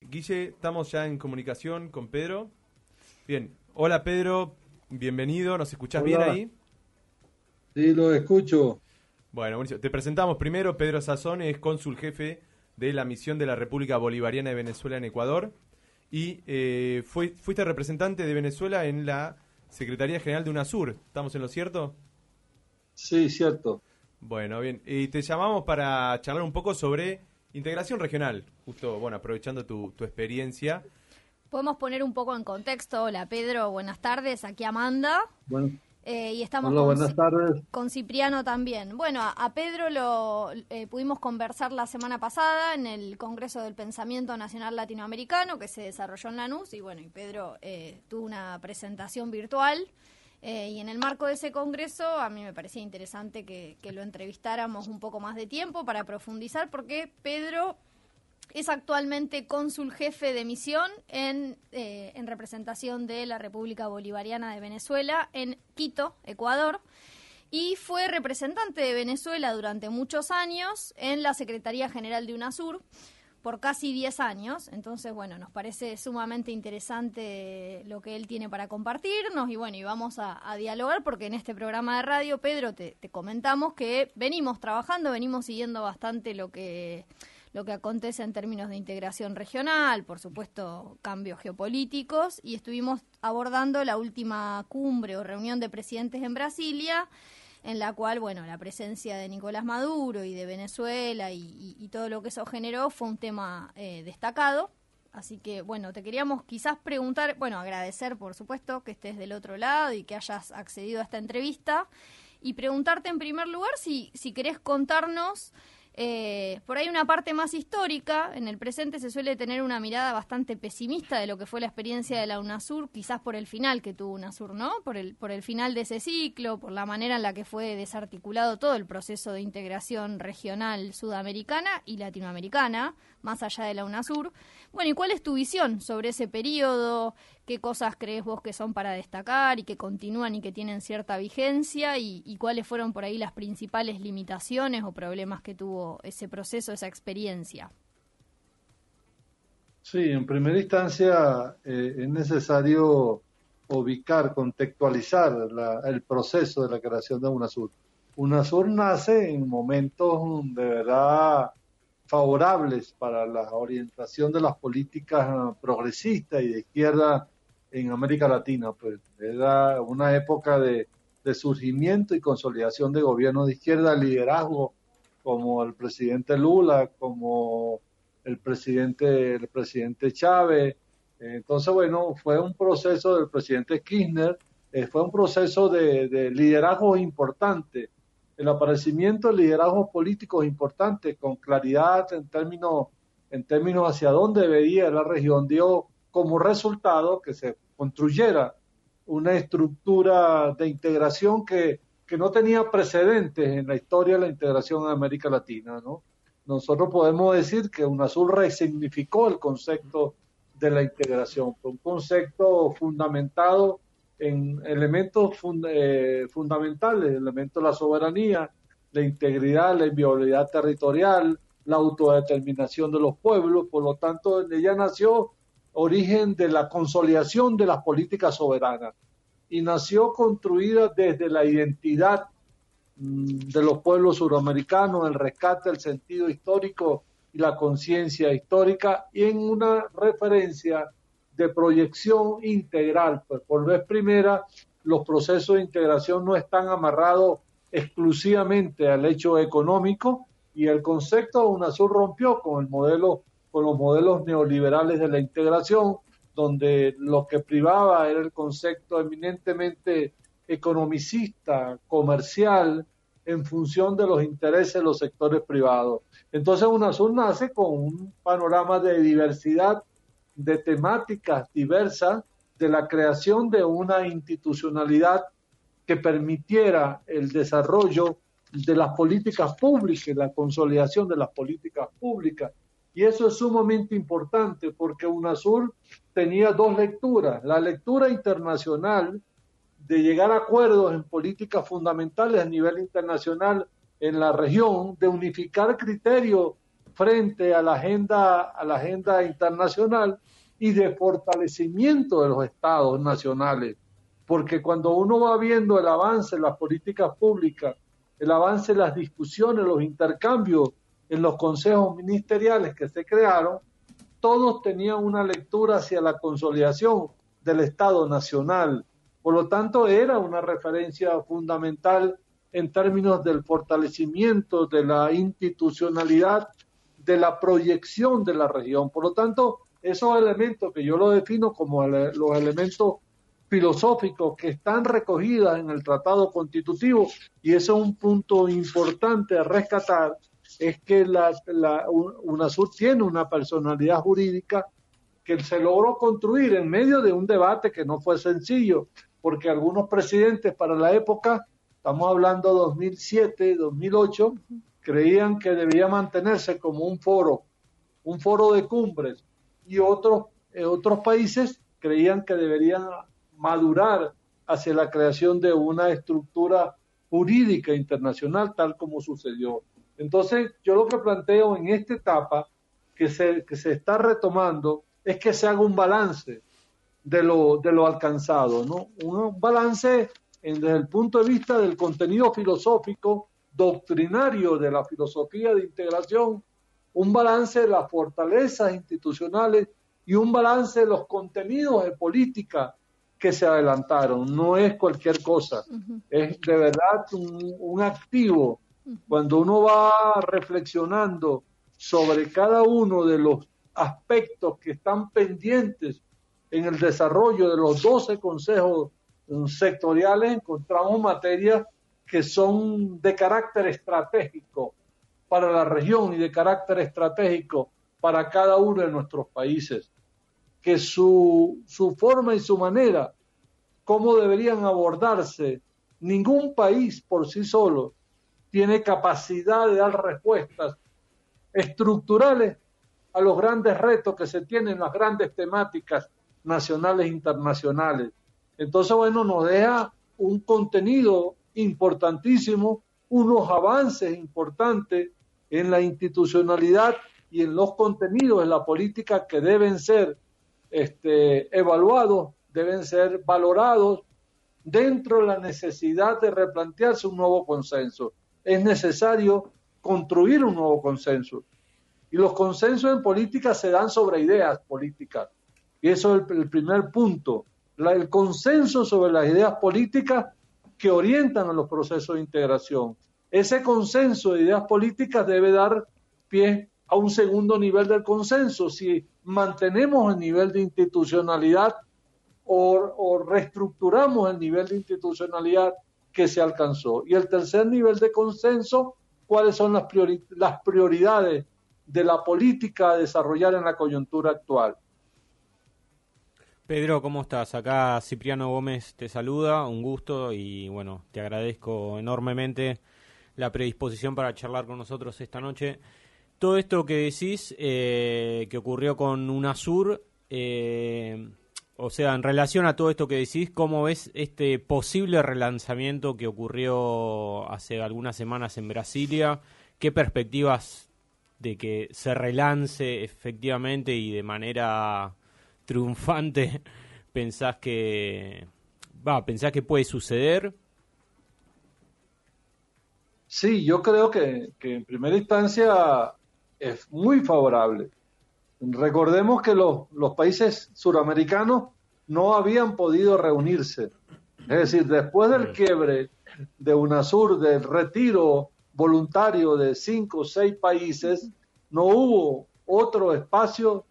Guille, estamos ya en comunicación con Pedro. Bien, hola Pedro, bienvenido, ¿nos escuchás bien ahí? Sí, lo escucho. Bueno, buenísimo. Te presentamos primero, Pedro Sazón es cónsul jefe de la misión de la República Bolivariana de Venezuela en Ecuador y eh, fuiste representante de Venezuela en la Secretaría General de UNASUR. ¿Estamos en lo cierto? Sí, cierto. Bueno, bien. Y te llamamos para charlar un poco sobre integración regional, justo, bueno, aprovechando tu, tu experiencia. Podemos poner un poco en contexto. Hola, Pedro, buenas tardes. Aquí Amanda. Bueno. Eh, y estamos con, buenas tardes. con Cipriano también. Bueno, a, Pedro lo eh, pudimos conversar la semana pasada en el Congreso del Pensamiento Nacional Latinoamericano que se desarrolló en Lanús y bueno, y Pedro eh, tuvo una presentación virtual y en el marco de ese congreso a mí me parecía interesante que, lo entrevistáramos un poco más de tiempo para profundizar porque Pedro es actualmente cónsul jefe de misión eh, en representación de la República Bolivariana de Venezuela en Quito, Ecuador y fue representante de Venezuela durante muchos años en la Secretaría General de UNASUR por casi 10 años. Entonces, bueno, nos parece sumamente interesante lo que él tiene para compartirnos y bueno, y vamos a, dialogar porque en este programa de radio, Pedro, te, te comentamos que venimos trabajando, venimos siguiendo bastante lo que lo que acontece en términos de integración regional, por supuesto cambios geopolíticos, y estuvimos abordando la última cumbre o reunión de presidentes en Brasilia, en la cual, bueno, la presencia de Nicolás Maduro y de Venezuela y, todo lo que eso generó fue un tema eh, destacado. Así que, bueno, te queríamos quizás preguntar, bueno, agradecer, por supuesto, que estés del otro lado y que hayas accedido a esta entrevista. Y preguntarte en primer lugar si, si querés contarnos eh, por ahí una parte más histórica, en el presente se suele tener una mirada bastante pesimista de lo que fue la experiencia de la UNASUR, quizás por el final que tuvo UNASUR, ¿no? Por el, por el final de ese ciclo, por la manera en la que fue desarticulado todo el proceso de integración regional sudamericana y latinoamericana, más allá de la UNASUR. Bueno, ¿y cuál es tu visión sobre ese periodo? ¿Qué cosas crees vos que son para destacar y que continúan y que tienen cierta vigencia? ¿Y, cuáles fueron por ahí las principales limitaciones o problemas que tuvo ese proceso, esa experiencia? Sí, en primera instancia eh, es necesario ubicar, contextualizar el proceso de la creación de UNASUR. UNASUR nace en momentos de verdad favorables para la orientación de las políticas progresistas y de izquierda en América Latina. Pues era una época de, surgimiento y consolidación de gobiernos de izquierda, liderazgo como el presidente Lula, como el presidente, el presidente Chávez. Entonces, bueno, fue un proceso del presidente Kirchner, eh, fue un proceso de, de liderazgo importante el aparecimiento de liderazgos políticos importantes con claridad en términos, en términos hacia dónde veía la región dio como resultado que se construyera una estructura de integración que, que no tenía precedentes en la historia de la integración en América Latina. ¿no? Nosotros podemos decir que UNASUR resignificó el concepto de la integración, un concepto fundamentado en elementos eh, fundamentales, elementos de la soberanía, la integridad, la inviolabilidad territorial, la autodeterminación de los pueblos, por lo tanto, ella nació origen de la consolidación de las políticas soberanas y nació construida desde la identidad mm, de los pueblos suramericanos, el rescate del sentido histórico y la conciencia histórica y en una referencia de proyección integral. Pues por vez primera, los procesos de integración no están amarrados exclusivamente al hecho económico y el concepto de UNASUR rompió con el modelo, con los modelos neoliberales de la integración, donde lo que privaba era el concepto eminentemente economicista, comercial, en función de los intereses de los sectores privados. Entonces UNASUR nace con un panorama de diversidad de temáticas diversas de la creación de una institucionalidad que permitiera el desarrollo de las políticas públicas, la consolidación de las políticas públicas. Y eso es sumamente importante porque UNASUR tenía dos lecturas. La lectura internacional de llegar a acuerdos en políticas fundamentales a nivel internacional en la región, de unificar criterios frente a la agenda, a la agenda internacional y de fortalecimiento de los estados nacionales. Porque cuando uno va viendo el avance en las políticas públicas, el avance en las discusiones, los intercambios en los consejos ministeriales que se crearon, todos tenían una lectura hacia la consolidación del Estado Nacional. Por lo tanto, era una referencia fundamental en términos del fortalecimiento de la institucionalidad, de la proyección de la región. Por lo tanto, esos elementos que yo lo defino como los elementos filosóficos que están recogidos en el Tratado Constitutivo, y eso es un punto importante a rescatar, es que la, la, UNASUR tiene una personalidad jurídica que se logró construir en medio de un debate que no fue sencillo, porque algunos presidentes para la época, estamos hablando 2007, 2008, creían que debía mantenerse como un foro, un foro de cumbres, y otros, eh, otros países creían que deberían madurar hacia la creación de una estructura jurídica internacional, tal como sucedió. Entonces, yo lo que planteo en esta etapa que se, que se está retomando es que se haga un balance de lo, de lo alcanzado, ¿no? Un balance desde el punto de vista del contenido filosófico, doctrinario de la filosofía de integración, un balance de las fortalezas institucionales y un balance de los contenidos de política que se adelantaron. No es cualquier cosa, es de verdad un, un activo. Cuando uno va reflexionando sobre cada uno de los aspectos que están pendientes en el desarrollo de los 12 consejos sectoriales, encontramos materias que son de carácter estratégico para la región y de carácter estratégico para cada uno de nuestros países, que su, su forma y su manera, cómo deberían abordarse, ningún país por sí solo tiene capacidad de dar respuestas estructurales a los grandes retos que se tienen, las grandes temáticas nacionales e internacionales. Entonces, bueno, nos deja un contenido importantísimo, unos avances importantes en la institucionalidad y en los contenidos de la política que deben ser este, evaluados, deben ser valorados dentro de la necesidad de replantearse un nuevo consenso. Es necesario construir un nuevo consenso. Y los consensos en política se dan sobre ideas políticas. Y eso es el, primer punto. el consenso sobre las ideas políticas que orientan a los procesos de integración. Ese consenso de ideas políticas debe dar pie a un segundo nivel del consenso. Si mantenemos el nivel de institucionalidad o, reestructuramos el nivel de institucionalidad que se alcanzó. Y el tercer nivel de consenso, cuáles son las, las prioridades de la política a desarrollar en la coyuntura actual. Pedro, ¿cómo estás? Acá Cipriano Gómez te saluda, un gusto y bueno, te agradezco enormemente la predisposición para charlar con nosotros esta noche. Todo esto que decís eh, que ocurrió con UNASUR, eh, o sea, en relación a todo esto que decís, ¿cómo ves este posible relanzamiento que ocurrió hace algunas semanas en Brasilia? ¿Qué perspectivas de que se relance efectivamente y de manera triunfante pensás que va, pensás que puede suceder? Sí, yo creo que, en primera instancia es muy favorable. Recordemos que los, los países suramericanos no habían podido reunirse. Es decir, después del quiebre de UNASUR, del retiro voluntario de cinco o seis países, no hubo otro espacio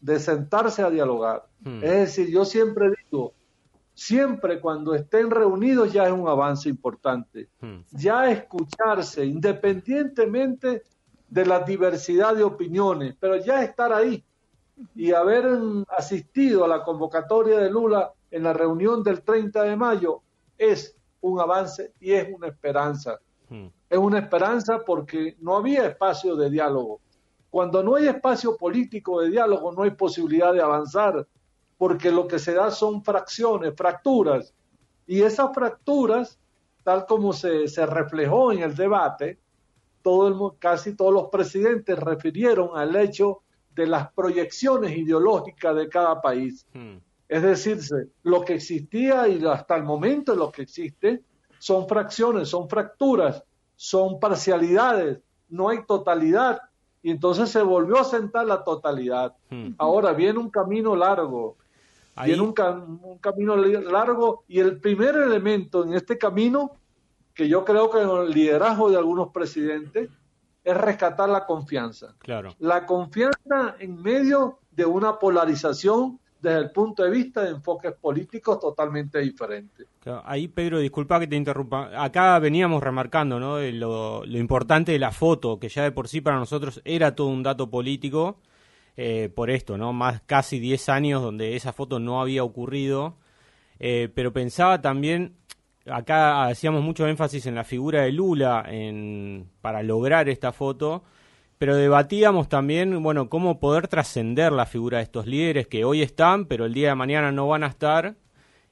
de sentarse a dialogar. Hmm. Es decir, yo siempre digo, siempre cuando estén reunidos ya es un avance importante. Hmm. Ya escucharse, independientemente de la diversidad de opiniones, pero ya estar ahí y haber asistido a la convocatoria de Lula en la reunión del 30 de mayo es un avance y es una esperanza. Hmm. Es una esperanza porque no había espacio de diálogo. Cuando no hay espacio político de diálogo, no hay posibilidad de avanzar, porque lo que se da son fracciones, fracturas. Y esas fracturas, tal como se, se reflejó en el debate, todo el, casi todos los presidentes refirieron al hecho de las proyecciones ideológicas de cada país. Hmm. Es decir, lo que existía y hasta el momento lo que existe son fracciones, son fracturas, son parcialidades, no hay totalidad. Y entonces se volvió a sentar la totalidad. Hmm. Ahora viene un camino largo, viene un, un, camino largo y el primer elemento en este camino, que yo creo que el liderazgo de algunos presidentes, es rescatar la confianza. Claro. La confianza en medio de una polarización desde el punto de vista de enfoques políticos totalmente diferentes. ahí, Pedro, disculpa que te interrumpa. Acá veníamos remarcando ¿no? lo, importante de la foto, que ya de por sí para nosotros era todo un dato político, eh, por esto, ¿no? Más casi 10 años donde esa foto no había ocurrido. Eh, pero pensaba también, acá hacíamos mucho énfasis en la figura de Lula en, para lograr esta foto pero debatíamos también, bueno, cómo poder trascender la figura de estos líderes que hoy están, pero el día de mañana no van a estar.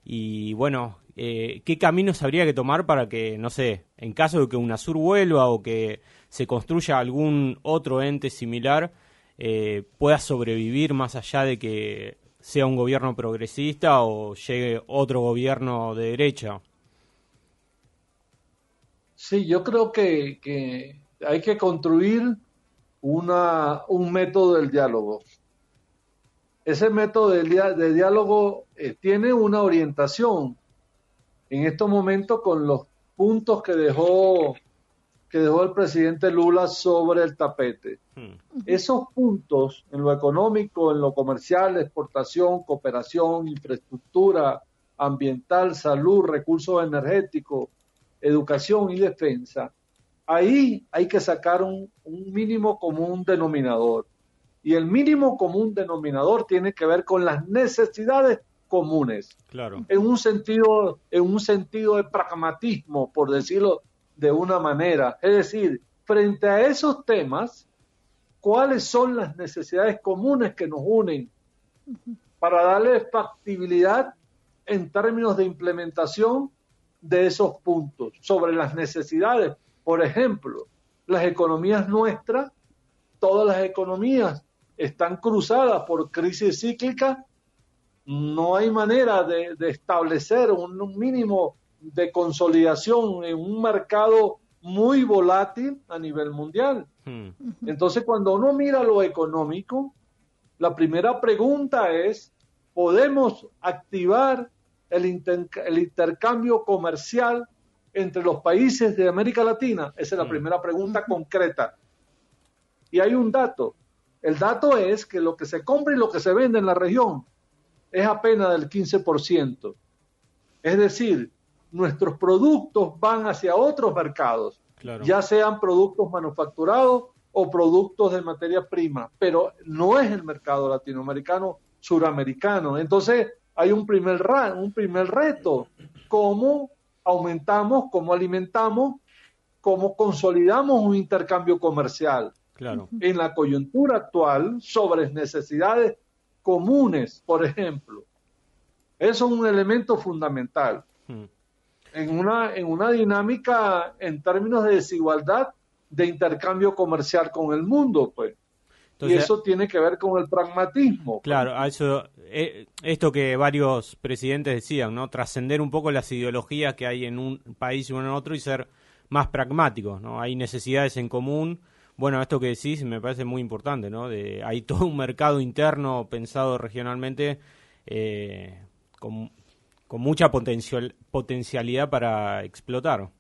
Y bueno, eh, ¿qué caminos habría que tomar para que, no sé, en caso de que UNASUR vuelva o que se construya algún otro ente similar, eh, pueda sobrevivir más allá de que sea un gobierno progresista o llegue otro gobierno de derecha? Sí, yo creo que, que hay que construir una, un método del diálogo. Ese método de, diálogo eh, tiene una orientación en estos momentos con los puntos que dejó que dejó el presidente Lula sobre el tapete. Hmm. Esos puntos en lo económico, en lo comercial, exportación, cooperación, infraestructura ambiental, salud, recursos energéticos, educación y defensa, ahí hay que sacar un, mínimo común denominador. Y el mínimo común denominador tiene que ver con las necesidades comunes. Claro. En un sentido, en un sentido de pragmatismo, por decirlo de una manera. Es decir, frente a esos temas, ¿cuáles son las necesidades comunes que nos unen para darle factibilidad en términos de implementación de esos puntos sobre las necesidades por ejemplo, las economías nuestras, todas las economías están cruzadas por crisis cíclica, no hay manera de, establecer un, mínimo de consolidación en un mercado muy volátil a nivel mundial. Hmm. Entonces, cuando uno mira lo económico, la primera pregunta es, ¿podemos activar el, el intercambio comercial entre los países de América Latina? Esa es la mm. primera pregunta concreta. Y hay un dato. El dato es que lo que se compra y lo que se vende en la región es apenas del 15%. Es decir, nuestros productos van hacia otros mercados, ya sean productos manufacturados o productos de materia prima, pero no es el mercado latinoamericano suramericano. Entonces, hay un primer, un primer reto, cómo aumentamos, cómo alimentamos, cómo consolidamos un intercambio comercial. Claro. En la coyuntura actual, sobre necesidades comunes, por ejemplo. Eso es un elemento fundamental. Hmm. En, una, en una dinámica en términos de desigualdad de intercambio comercial con el mundo, pues y eso tiene que ver con el pragmatismo. Claro, eso, eh, esto que varios presidentes decían, ¿no? Trascender un poco las ideologías que hay en un país y en otro y ser más pragmáticos, ¿no? Hay necesidades en común. Bueno, esto que decís me parece muy importante, ¿no? De, hay todo un mercado interno pensado regionalmente eh, con, con mucha potencial, potencialidad para explotar.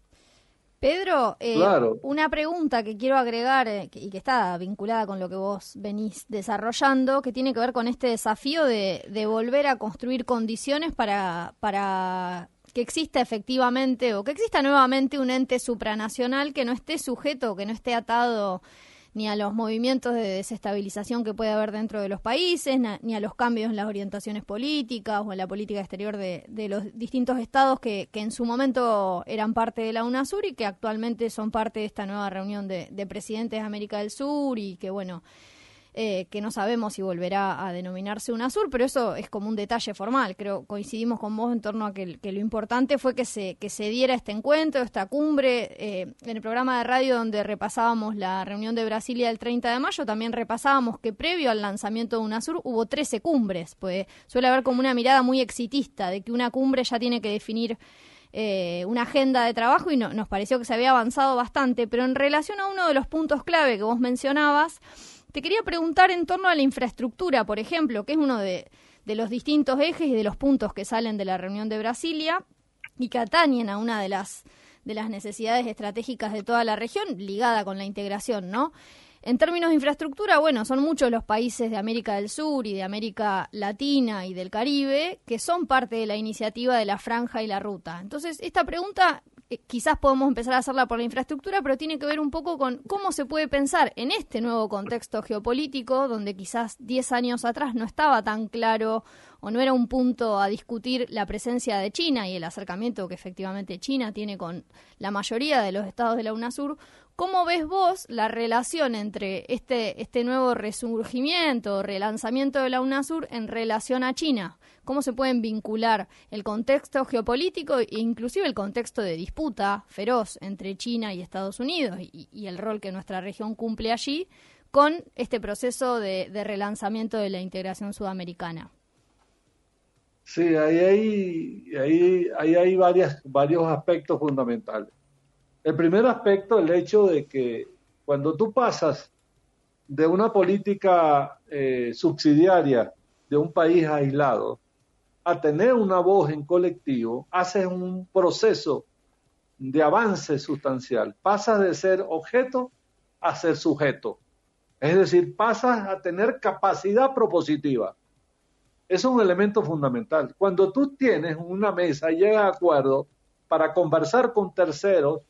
Pedro, eh, una pregunta que quiero agregar eh, y que está vinculada con lo que vos venís desarrollando, que tiene que ver con este desafío de, de volver a construir condiciones para, para que exista efectivamente o que exista nuevamente un ente supranacional que no esté sujeto, que no esté atado ni a los movimientos de desestabilización que puede haber dentro de los países, ni a los cambios en las orientaciones políticas o en la política exterior de, los distintos estados que, en su momento eran parte de la UNASUR y que actualmente son parte de esta nueva reunión de, presidentes de América del Sur y que, bueno, eh, que no sabemos si volverá a denominarse UNASUR, pero eso es como un detalle formal. Creo coincidimos con vos en torno a que, lo importante fue que se, que se diera este encuentro, esta cumbre. Eh, en el programa de radio donde repasábamos la reunión de Brasilia el 30 de mayo, también repasábamos que previo al lanzamiento de UNASUR hubo 13 cumbres, pues suele haber como una mirada muy exitista de que una cumbre ya tiene que definir eh, una agenda de trabajo y no, nos pareció que se había avanzado bastante, pero en relación a uno de los puntos clave que vos mencionabas, te quería preguntar en torno a la infraestructura, por ejemplo, que es uno de, los distintos ejes y de los puntos que salen de la reunión de Brasilia y que atañen a una de las, de las necesidades estratégicas de toda la región, ligada con la integración, ¿no? En términos de infraestructura, bueno, son muchos los países de América del Sur y de América Latina y del Caribe que son parte de la iniciativa de la franja y la ruta. Entonces, esta pregunta eh, quizás podemos empezar a hacerla por la infraestructura, pero tiene que ver un poco con cómo se puede pensar en este nuevo contexto geopolítico, donde quizás 10 años atrás no estaba tan claro o no era un punto a discutir la presencia de China y el acercamiento que efectivamente China tiene con la mayoría de los estados de la UNASUR. ¿Cómo ves vos la relación entre este, este nuevo resurgimiento o relanzamiento de la UNASUR en relación a China? Cómo se pueden vincular el contexto geopolítico e inclusive el contexto de disputa feroz entre China y Estados Unidos y, el rol que nuestra región cumple allí con este proceso de, relanzamiento de la integración sudamericana. Sí, ahí hay, ahí, ahí hay varias, varios aspectos fundamentales. El primer aspecto, el hecho de que cuando tú pasas de una política eh, subsidiaria de un país aislado a tener una voz en colectivo, haces un proceso de avance sustancial. Pasas de ser objeto a ser sujeto. Es decir, pasas a tener capacidad propositiva. Es un elemento fundamental. Cuando tú tienes una mesa y llegas a acuerdo para conversar con terceros,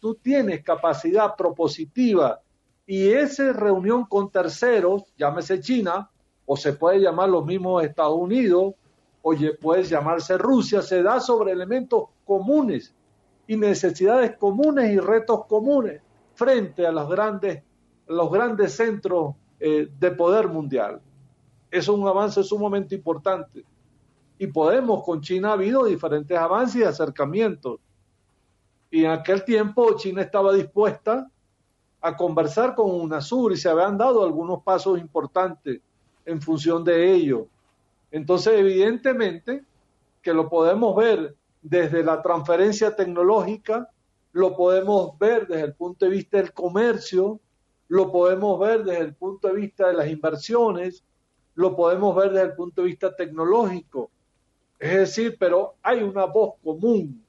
tú tienes capacidad propositiva y esa reunión con terceros, llámese China, o se puede llamar los mismos Estados Unidos, oye, puede llamarse Rusia, se da sobre elementos comunes y necesidades comunes y retos comunes frente a los grandes, los grandes centros eh, de poder mundial. Es un avance sumamente importante. Y podemos, con China ha habido diferentes avances y acercamientos. Y en aquel tiempo China estaba dispuesta a conversar con UNASUR y se habían dado algunos pasos importantes en función de ello. Entonces, evidentemente que lo podemos ver desde la transferencia tecnológica, lo podemos ver desde el punto de vista del comercio, lo podemos ver desde el punto de vista de las inversiones, lo podemos ver desde el punto de vista tecnológico. Es decir, pero hay una voz común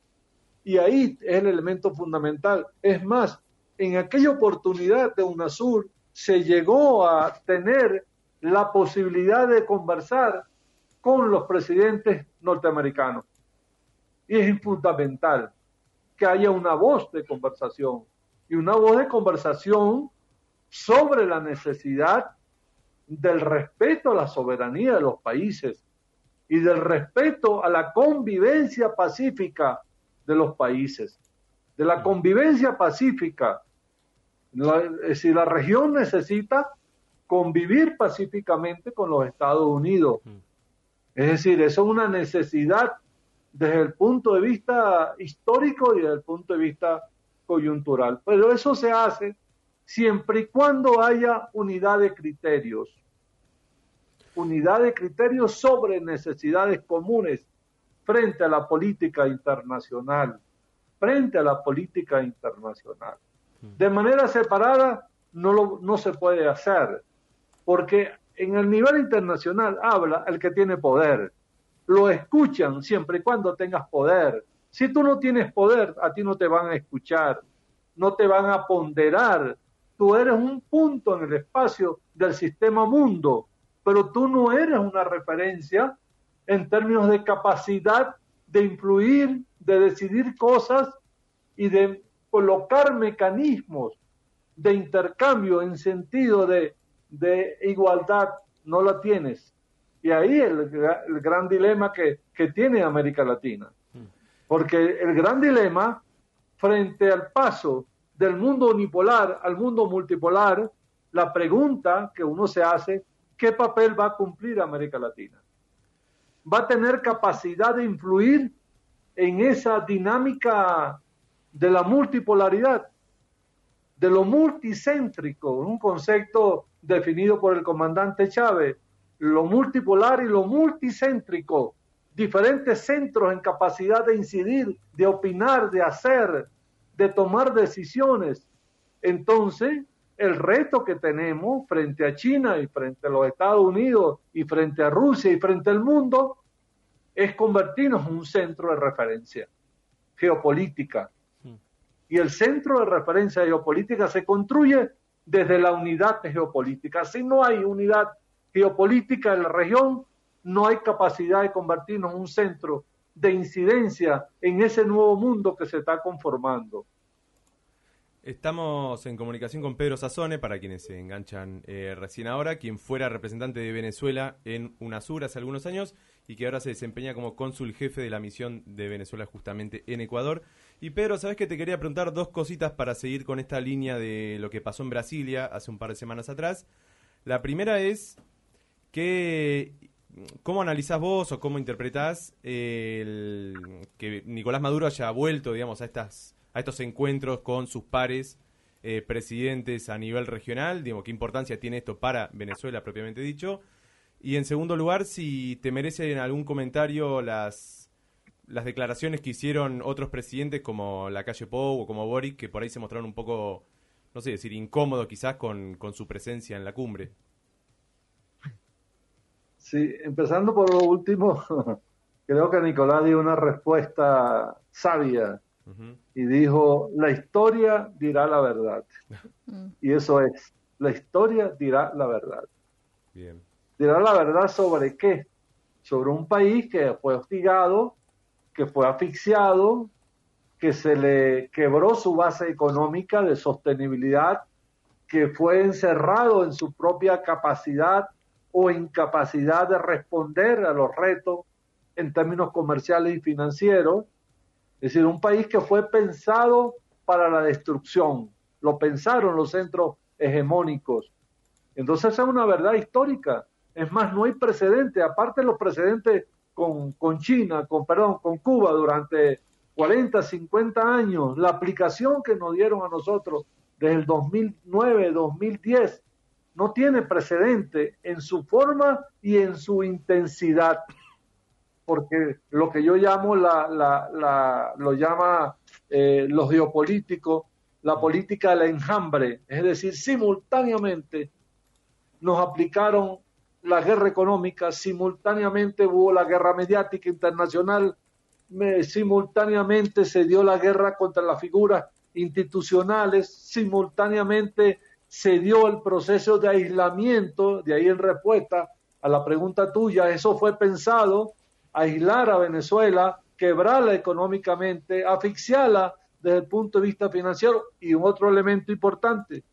y ahí es el elemento fundamental. Es más, en aquella oportunidad de UNASUR se llegó a tener la posibilidad de conversar con los presidentes norteamericanos. Y es fundamental que haya una voz de conversación y una voz de conversación sobre la necesidad del respeto a la soberanía de los países y del respeto a la convivencia pacífica de los países, de la convivencia pacífica. si la región necesita convivir pacíficamente con los Estados Unidos, mm. Es decir, eso es una necesidad desde el punto de vista histórico y desde el punto de vista coyuntural. Pero eso se hace siempre y cuando haya unidad de criterios. Unidad de criterios sobre necesidades comunes frente a la política internacional. Frente a la política internacional. De manera separada no, lo, no se puede hacer, porque en el nivel internacional habla el que tiene poder. Lo escuchan siempre y cuando tengas poder. Si tú no tienes poder, a ti no te van a escuchar, no te van a ponderar. Tú eres un punto en el espacio del sistema mundo, pero tú no eres una referencia en términos de capacidad de influir, de decidir cosas y de colocar mecanismos de intercambio en sentido de de igualdad no la tienes. Y ahí el, el gran dilema que, que tiene América Latina. Porque el gran dilema frente al paso del mundo unipolar al mundo multipolar la pregunta que uno se hace, ¿qué papel va a cumplir América Latina? ¿Va a tener capacidad de influir en esa dinámica de la multipolaridad, de lo multicéntrico, un concepto definido por el comandante Chávez, lo multipolar y lo multicéntrico, diferentes centros en capacidad de incidir, de opinar, de hacer, de tomar decisiones. Entonces, el reto que tenemos frente a China y frente a los Estados Unidos y frente a Rusia y frente al mundo es convertirnos en un centro de referencia geopolítica. Hmm. Y el centro de referencia geopolítica se construye desde la unidad geopolítica. Si no hay unidad geopolítica en la región, no hay capacidad de convertirnos en un centro de incidencia en ese nuevo mundo que se está conformando. Estamos en comunicación con Pedro Sazone, para quienes se enganchan eh, recién ahora, quien fuera representante de Venezuela en UNASUR hace algunos años y que ahora se desempeña como cónsul jefe de la misión de Venezuela justamente en Ecuador. Y Pedro, ¿sabes que te quería preguntar dos cositas para seguir con esta línea de lo que pasó en Brasilia hace un par de semanas atrás? La primera es que ¿Cómo analizás vos o cómo interpretás que Nicolás Maduro haya vuelto, digamos, a estas a estos encuentros con sus pares eh, presidentes a nivel regional? Digo, ¿qué importancia tiene esto para Venezuela propiamente dicho? Y en segundo lugar, si te merecen algún comentario las, las declaraciones que hicieron otros presidentes como la calle Pou o como Boric, que por ahí se mostraron un poco, no sé, decir, incómodos quizás con, con su presencia en la cumbre. Sí, empezando por lo último, creo que Nicolás dio una respuesta sabia y dijo, la historia dirá la verdad. Y eso es, la historia dirá la verdad. Dirá la verdad sobre qué? Sobre un país que fue hostigado, que fue asfixiado, que se le quebró su base económica de sostenibilidad, que fue encerrado en su propia capacidad o incapacidad de responder a los retos en términos comerciales y financieros, es decir, un país que fue pensado para la destrucción. Lo pensaron los centros hegemónicos. Entonces es una verdad histórica. Es más, no hay precedente. Aparte los precedentes con, con China, con, perdón, con Cuba durante 40, 50 años, la aplicación que nos dieron a nosotros desde el 2009, 2010, no tiene precedente en su forma y en su intensidad porque lo que yo llamo la, la, lo llama eh, los geopolíticos, la política del enjambre, es decir, simultáneamente nos aplicaron la guerra económica, simultáneamente hubo la guerra mediática internacional, simultáneamente se dio la guerra contra las figuras institucionales, simultáneamente se dio el proceso de aislamiento, de ahí en respuesta a la pregunta tuya, eso fue pensado aislar a Venezuela, quebrarla económicamente, asfixiarla desde el punto de vista financiero y un otro elemento importante,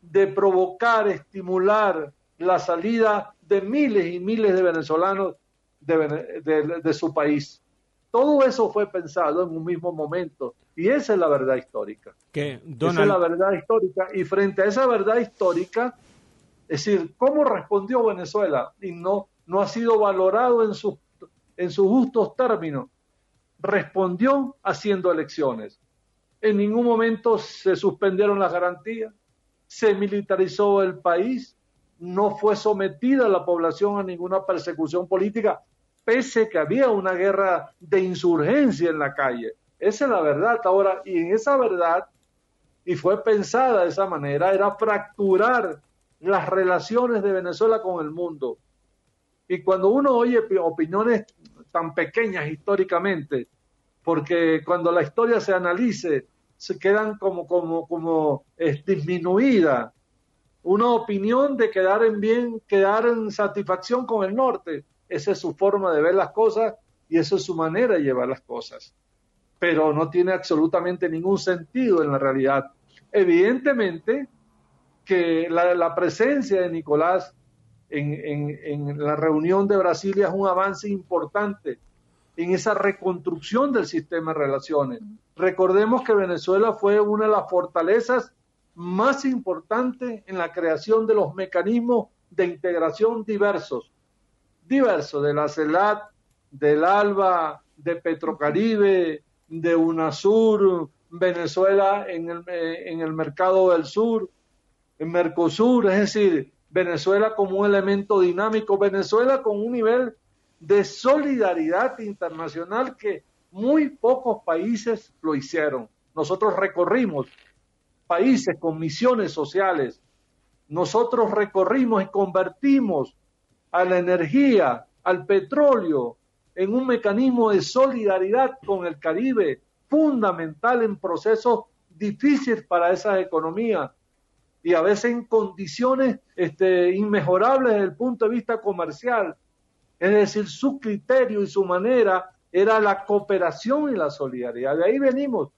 de provocar, estimular la salida de miles y miles de venezolanos de, su país. Todo eso fue pensado en un mismo momento y esa es la verdad histórica. Esa es la verdad histórica y frente a esa verdad histórica, es decir, cómo respondió Venezuela y no, no ha sido valorado en sus en sus justos términos, respondió haciendo elecciones. En ningún momento se suspendieron las garantías, se militarizó el país, no fue sometida la población a ninguna persecución política, pese que había una guerra de insurgencia en la calle. Esa es la verdad ahora, y en esa verdad, y fue pensada de esa manera, era fracturar las relaciones de Venezuela con el mundo. Y cuando uno oye opiniones tan pequeñas históricamente, porque cuando la historia se analice, se quedan como, como, como es disminuida. Una opinión de quedar en bien, quedar en satisfacción con el norte. Esa es su forma de ver las cosas y esa es su manera de llevar las cosas. Pero no tiene absolutamente ningún sentido en la realidad. Evidentemente que la, la presencia de Nicolás en, la reunión de Brasilia es un avance importante en esa reconstrucción del sistema de relaciones. Recordemos que Venezuela fue una de las fortalezas más importante en la creación de los mecanismos de integración diversos, diversos, de la CELAT, del ALBA, de Petrocaribe, de UNASUR, Venezuela en el, eh, en el mercado del sur, en Mercosur, es decir, Venezuela como un elemento dinámico, Venezuela con un nivel de solidaridad internacional que muy pocos países lo hicieron. Nosotros recorrimos países con misiones sociales, nosotros recorrimos y convertimos a la energía, al petróleo, en un mecanismo de solidaridad con el Caribe, fundamental en procesos difíciles para esas economías y a veces en condiciones este, inmejorables desde el punto de vista comercial. Es decir, su criterio y su manera era la cooperación y la solidaridad. De ahí venimos.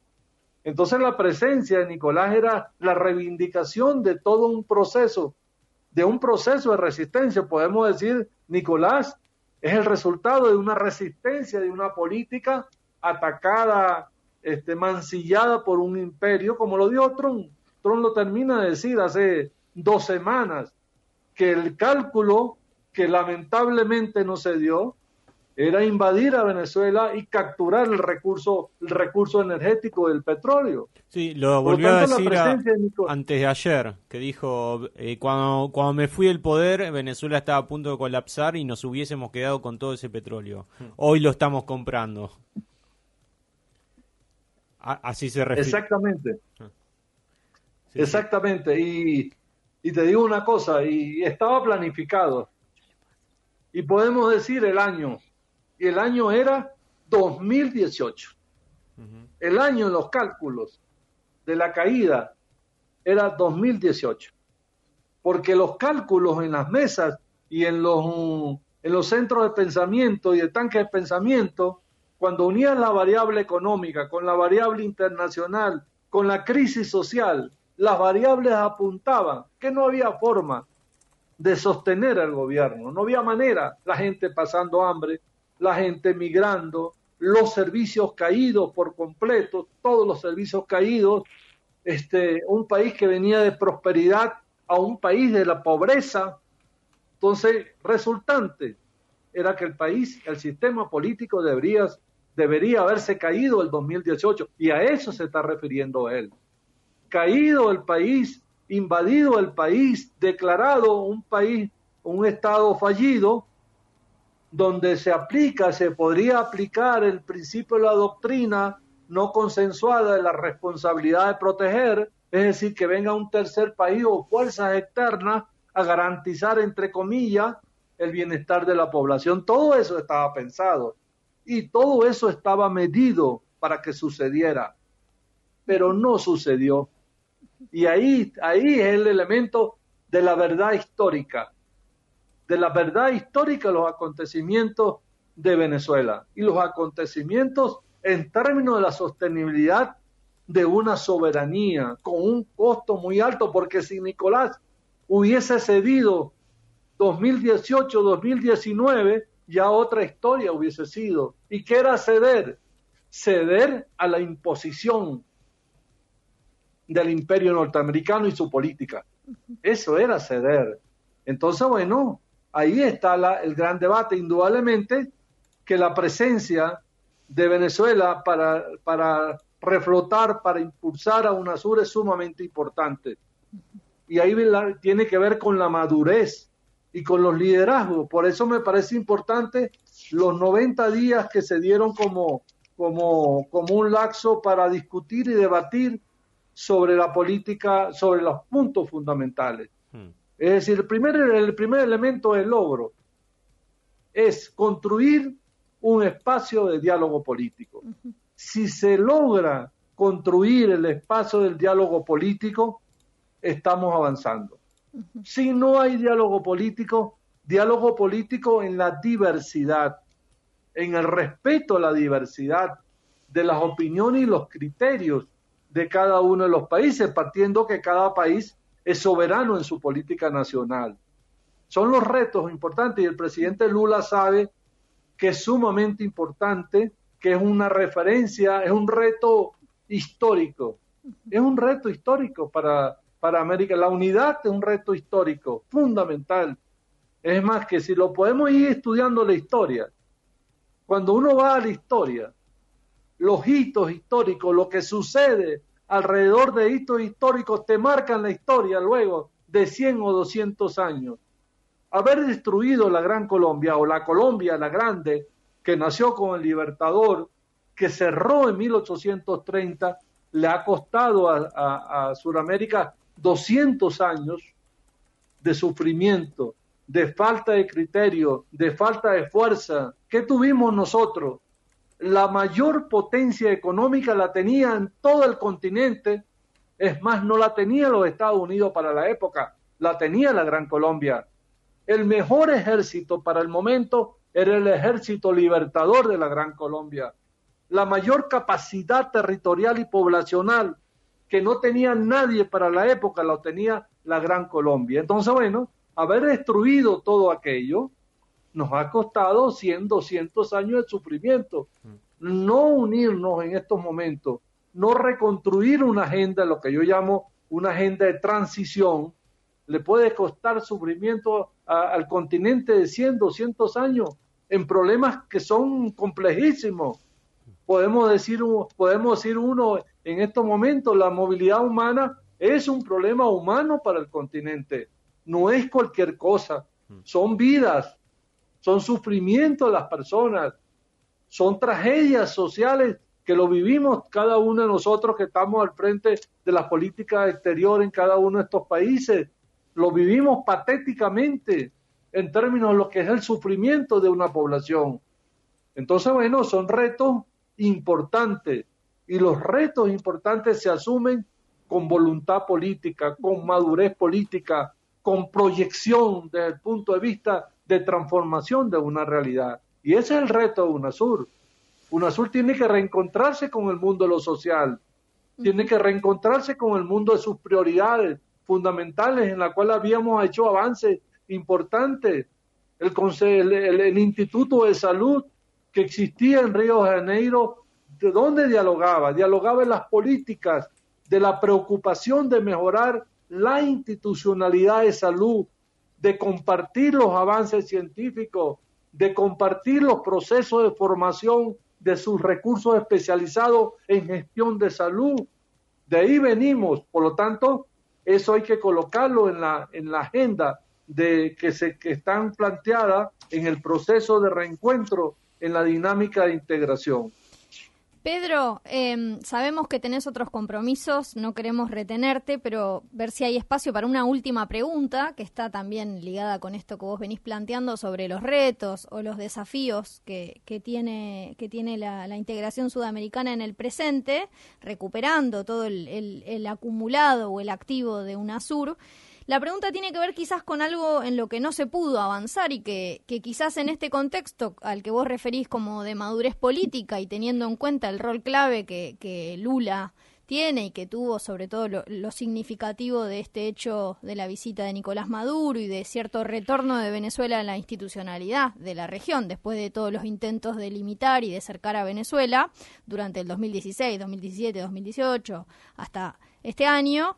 Entonces la presencia de Nicolás era la reivindicación de todo un proceso, de un proceso de resistencia. Podemos decir, Nicolás es el resultado de una resistencia, de una política atacada, este, mancillada por un imperio, como lo dio Trump. Trump lo termina de decir hace dos semanas, que el cálculo que lamentablemente no se dio era invadir a Venezuela y capturar el recurso, el recurso energético del petróleo. Sí, lo volvió a decir antes de ayer, que dijo, eh, cuando, cuando me fui del poder, Venezuela estaba a punto de colapsar y nos hubiésemos quedado con todo ese petróleo. Hmm. Hoy lo estamos comprando. así se refiere. Exactamente. Ah. Exactamente. Y, y te digo una cosa, y estaba planificado. Y podemos decir el año, y el año era 2018. El año en los cálculos de la caída era 2018. Porque los cálculos en las mesas y en los, en los centros de pensamiento y de tanques de pensamiento, cuando unían la variable económica con la variable internacional, con la crisis social, las variables apuntaban que no había forma de sostener al gobierno, no había manera, la gente pasando hambre, la gente migrando, los servicios caídos por completo, todos los servicios caídos, este, un país que venía de prosperidad a un país de la pobreza. Entonces, resultante era que el país, el sistema político debería, debería haberse caído el 2018 y a eso se está refiriendo él. Caído el país, invadido el país, declarado un país, un estado fallido, donde se aplica, se podría aplicar el principio de la doctrina no consensuada de la responsabilidad de proteger, es decir, que venga un tercer país o fuerzas externas a garantizar, entre comillas, el bienestar de la población. Todo eso estaba pensado y todo eso estaba medido para que sucediera, pero no sucedió. Y ahí, ahí es el elemento de la verdad histórica de la verdad histórica de los acontecimientos de Venezuela y los acontecimientos en términos de la sostenibilidad de una soberanía con un costo muy alto, porque si Nicolás hubiese cedido 2018-2019, ya otra historia hubiese sido. ¿Y qué era ceder? Ceder a la imposición del imperio norteamericano y su política. Eso era ceder. Entonces, bueno, ahí está el gran debate, indudablemente, que la presencia de Venezuela para, reflotar, para impulsar a UNASUR es sumamente importante. Y ahí tiene que ver con la madurez y con los liderazgos. Por eso me parece importante los 90 días que se dieron como, como, como un laxo para discutir y debatir sobre la política, sobre los puntos fundamentales. Es decir, el primer, el primer elemento del logro es construir un espacio de diálogo político. Si se logra construir el espacio del diálogo político, estamos avanzando. Si no hay diálogo político, diálogo político en la diversidad, en el respeto a la diversidad de las opiniones y los criterios de cada uno de los países, partiendo que cada país es soberano en su política nacional. Son los retos importantes y el presidente Lula sabe que es sumamente importante, que es una referencia, es un reto histórico. Es un reto histórico para, para América. La unidad es un reto histórico fundamental. Es más que si lo podemos ir estudiando la historia, cuando uno va a la historia, los hitos históricos, lo que sucede alrededor de hitos históricos te marcan la historia luego de 100 o 200 años. Haber destruido la Gran Colombia o la Colombia la Grande, que nació con el Libertador, que cerró en 1830, le ha costado a, Sudamérica 200 años de sufrimiento, de falta de criterio, de falta de fuerza. ¿Qué tuvimos nosotros? La mayor potencia económica la tenía en todo el continente, es más, no la tenía los Estados Unidos para la época, la tenía la Gran Colombia. El mejor ejército para el momento era el ejército libertador de la Gran Colombia. La mayor capacidad territorial y poblacional que no tenía nadie para la época la tenía la Gran Colombia. Entonces, bueno, haber destruido todo aquello nos ha costado 100, 200 años de sufrimiento. No unirnos en estos momentos, no reconstruir una agenda, lo que yo llamo una agenda de transición, le puede costar sufrimiento al continente de 100, 200 años en problemas que son complejísimos. Podemos decir, podemos decir uno en estos momentos, la movilidad humana es un problema humano para el continente no es cualquier cosa, son vidas, son sufrimientos las personas, son tragedias sociales que lo vivimos cada uno de nosotros que estamos al frente de las políticas exteriores en cada uno de estos países. Lo vivimos patéticamente en términos de lo que es el sufrimiento de una población. Entonces, bueno, son retos importantes y los retos importantes se asumen con voluntad política, con madurez política, con proyección desde el punto de vista de transformación de una realidad. Y ese es el reto de UNASUR. UNASUR tiene que reencontrarse con el mundo de lo social, tiene que reencontrarse con el mundo de sus prioridades fundamentales en la cual habíamos hecho avances importantes. El, el, el, Instituto de Salud que existía en Río de Janeiro, ¿de dónde dialogaba? Dialogaba en las políticas de la preocupación de mejorar la institucionalidad de salud, de compartir los avances científicos, de compartir los procesos de formación de sus recursos especializados en gestión de salud. De ahí venimos, por lo tanto, eso hay que colocarlo en la, en la agenda de que se que están planteadas en el proceso de reencuentro en la dinámica de integración. Pedro, em, sabemos que tenés otros compromisos, no queremos retenerte, pero ver si hay espacio para una última pregunta que está también ligada con esto que vos venís planteando sobre los retos o los desafíos que, que tiene, que tiene la, integración sudamericana en el presente, recuperando todo el, el acumulado o el activo de UNASUR. La pregunta tiene que ver quizás con algo en lo que no se pudo avanzar y que, quizás en este contexto al que vos referís como de madurez política y teniendo en cuenta el rol clave que, Lula tiene y que tuvo sobre todo lo, significativo de este hecho de la visita de Nicolás Maduro y de cierto retorno de Venezuela a la institucionalidad de la región después de todos los intentos de limitar y de cercar a Venezuela durante el 2016, 2017, 2018 hasta este año.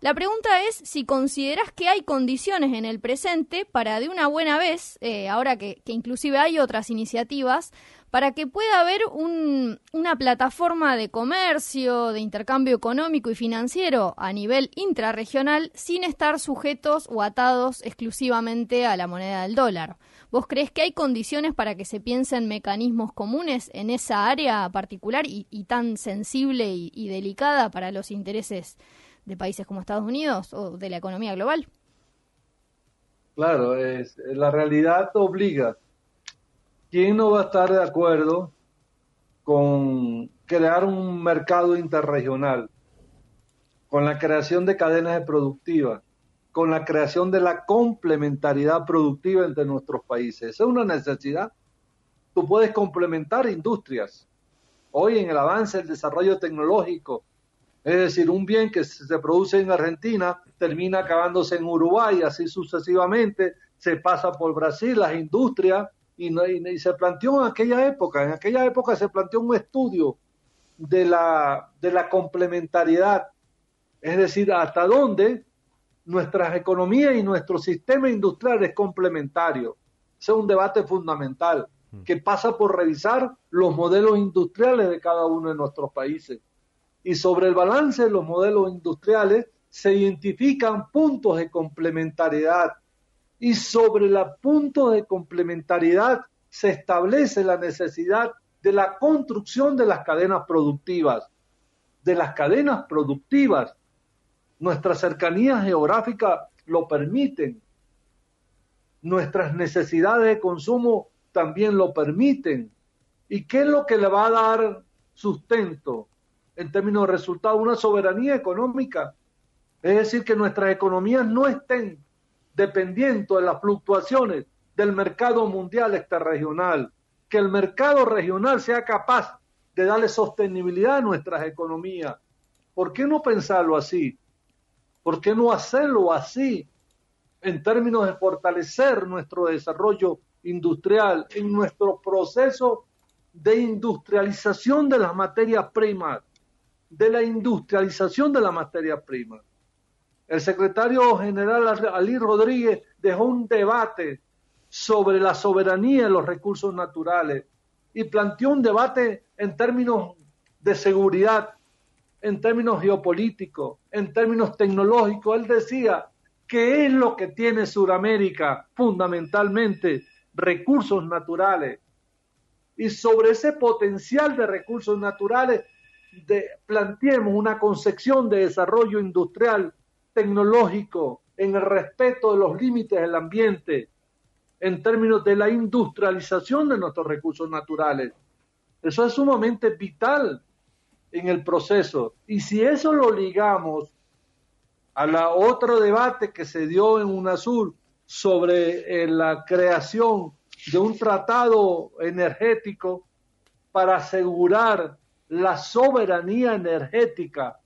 La pregunta es si consideras que hay condiciones en el presente para de una buena vez, eh, ahora que, inclusive hay otras iniciativas, para que pueda haber una plataforma de comercio, de intercambio económico y financiero a nivel intrarregional sin estar sujetos o atados exclusivamente a la moneda del dólar. ¿Vos crees que hay condiciones para que se piensen mecanismos comunes en esa área particular y, tan sensible y delicada para los intereses de países como Estados Unidos o de la economía global. Claro, es, la realidad obliga. ¿Quién no va a estar de acuerdo con crear un mercado interregional, con la creación de cadenas productivas, con la creación de la complementariedad productiva entre nuestros países? Esa es una necesidad. Tú puedes complementar industrias. Hoy en el avance, el desarrollo tecnológico, es decir, un bien que se produce en Argentina termina acabándose en Uruguay, así sucesivamente, se pasa por Brasil, las industrias, y, se planteó en aquella época, en aquella época se planteó un estudio de la, de la complementariedad, es decir, hasta dónde nuestras economías y nuestro sistema industrial es complementario. Ese es un debate fundamental mm. que pasa por revisar los modelos industriales de cada uno de nuestros países. Y sobre el balance de los modelos industriales se identifican puntos de complementariedad. Y sobre los puntos de complementariedad se establece la necesidad de la construcción de las cadenas productivas. De las cadenas productivas Nuestras cercanías geográficas lo permiten. Nuestras necesidades de consumo también lo permiten. ¿Y qué es lo que le va a dar sustento en términos de resultado? Una soberanía económica. Es decir, que nuestras economías no estén dependiendo de las fluctuaciones del mercado mundial extrarregional, que el mercado regional sea capaz de darle sostenibilidad a nuestras economías. ¿Por qué no pensarlo así? ¿Por qué no hacerlo así en términos de fortalecer nuestro desarrollo industrial, en nuestro proceso de industrialización de las materias primas, de la industrialización de las materias primas? El secretario general Ali Rodríguez dejó un debate sobre la soberanía de los recursos naturales y planteó un debate en términos de seguridad en términos geopolíticos, en términos tecnológicos. Él decía que es lo que tiene Sudamérica fundamentalmente, recursos naturales. Y sobre ese potencial de recursos naturales, planteemos una concepción de desarrollo industrial, tecnológico, en el respeto de los límites del ambiente, en términos de la industrialización de nuestros recursos naturales. Eso es sumamente vital en el proceso. Y si eso lo ligamos a la otro debate que se dio en UNASUR sobre eh, la creación de un tratado energético para asegurar la soberanía energética,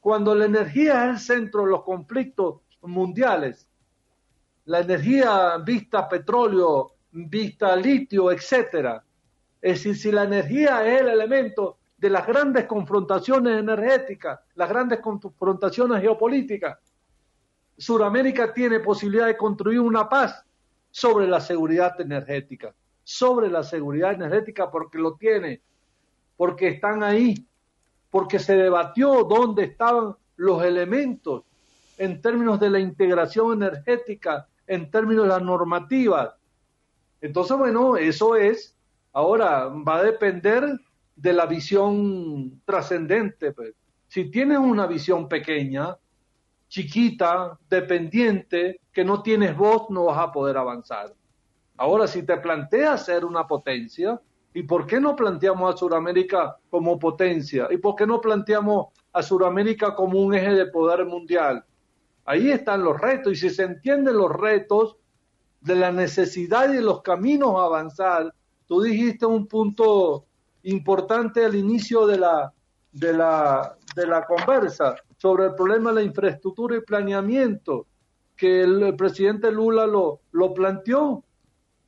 cuando la energía es el centro de los conflictos mundiales, la energía vista petróleo, vista litio, etcétera. Es decir, si la energía es el elemento de las grandes confrontaciones energéticas, las grandes confrontaciones geopolíticas. Suramérica tiene posibilidad de construir una paz sobre la seguridad energética, sobre la seguridad energética porque lo tiene, porque están ahí, porque se debatió dónde estaban los elementos en términos de la integración energética, en términos de las normativas. Entonces, bueno, eso es, ahora va a depender de la visión trascendente. Pues. Si tienes una visión pequeña, chiquita, dependiente, que no tienes voz, no vas a poder avanzar. Ahora, si te planteas ser una potencia, ¿y por qué no planteamos a Sudamérica como potencia? ¿Y por qué no planteamos a Sudamérica como un eje de poder mundial? Ahí están los retos, y si se entienden los retos de la necesidad y de los caminos a avanzar, tú dijiste un punto importante al inicio de la, de la, de la conversa sobre el problema de la infraestructura y planeamiento, que el, presidente Lula lo, lo planteó,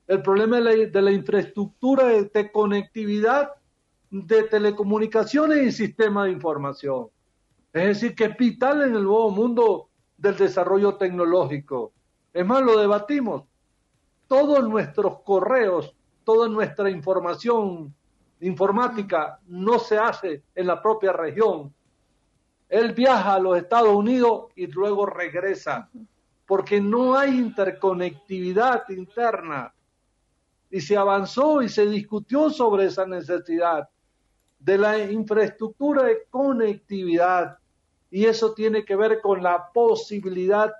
el problema de la, de infraestructura de, conectividad de telecomunicaciones y sistemas de información. Es decir, que es vital en el nuevo mundo del desarrollo tecnológico. Es más, lo debatimos. Todos nuestros correos, toda nuestra información informática no se hace en la propia región. Él viaja a los Estados Unidos y luego regresa, porque no hay interconectividad interna. Y se avanzó y se discutió sobre esa necesidad de la infraestructura de conectividad. Y eso tiene que ver con la posibilidad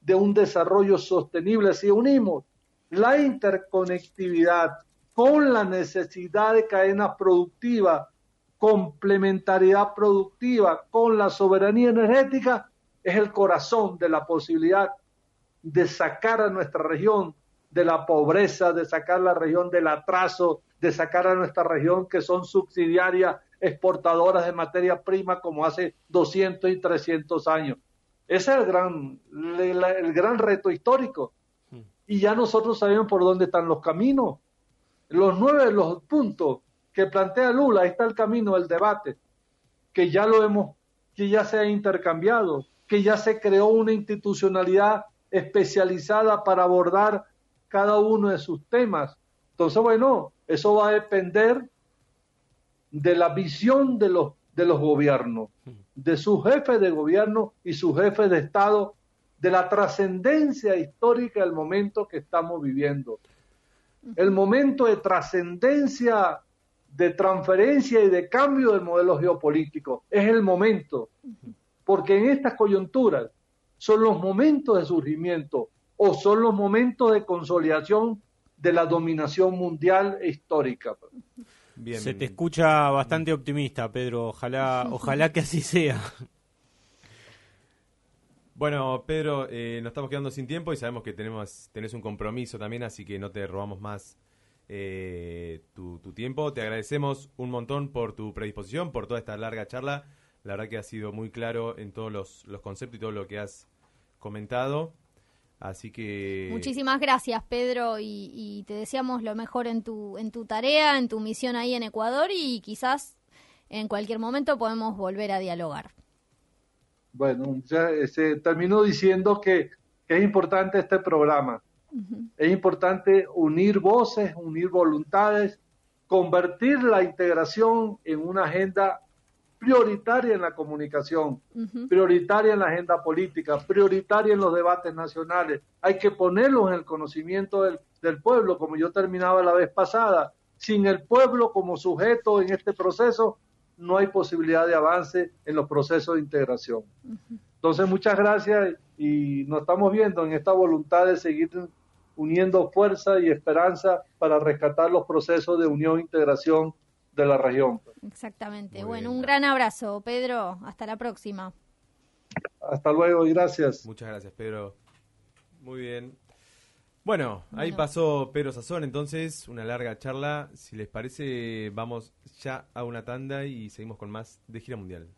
de un desarrollo sostenible. Si unimos la interconectividad con la necesidad de cadena productiva, complementariedad productiva con la soberanía energética, es el corazón de la posibilidad de sacar a nuestra región de la pobreza, de sacar la región del atraso, de sacar a nuestra región que son subsidiarias exportadoras de materia prima como hace 200 y 300 años. Ese es el gran, el gran reto histórico. Mm. Y ya nosotros sabemos por dónde están los caminos los nueve los puntos que plantea Lula, ahí está el camino del debate, que ya lo hemos, que ya se ha intercambiado. que ya se creó una institucionalidad especializada para abordar cada uno de sus temas. Entonces, bueno, eso va a depender de la visión de los, de los gobiernos, de sus jefes de gobierno y sus jefes de Estado, de la trascendencia histórica del momento que estamos viviendo. El momento de trascendencia, de transferencia y de cambio del modelo geopolítico es el momento, porque en estas coyunturas son los momentos de surgimiento o son los momentos de consolidación de la dominación mundial e histórica. Se te escucha bastante optimista, Pedro. Ojalá, ojalá que así sea. Bueno, Pedro, eh, nos estamos quedando sin tiempo y sabemos que tenemos tenés un compromiso también, así que no te robamos más eh, tu, tu, tiempo. Te agradecemos un montón por tu predisposición, por toda esta larga charla. La verdad que ha sido muy claro en todos los, los conceptos y todo lo que has comentado. Así que... Muchísimas gracias, Pedro, y, te deseamos lo mejor en tu, en tu tarea, en tu misión ahí en Ecuador y quizás en cualquier momento podemos volver a dialogar. Bueno, ya se terminó diciendo que, es importante este programa. Es importante unir voces, unir voluntades, convertir la integración en una agenda prioritaria en la comunicación, prioritaria en la agenda política, prioritaria en los debates nacionales. Hay que ponerlos en el conocimiento del, pueblo, como yo terminaba la vez pasada. Sin el pueblo como sujeto en este proceso, no hay posibilidad de avance en los procesos de integración. Entonces, muchas gracias y nos estamos viendo en esta voluntad de seguir uniendo fuerza y esperanza para rescatar los procesos de unión e integración de la región. Exactamente. bueno, un gran abrazo, Pedro. Hasta la próxima. Hasta luego y gracias. Muchas gracias, Pedro. Muy bien. Bueno, ahí pasó Pedro Sazón, entonces, una larga charla. Si les parece, vamos ya a una tanda y seguimos con más de Gira Mundial.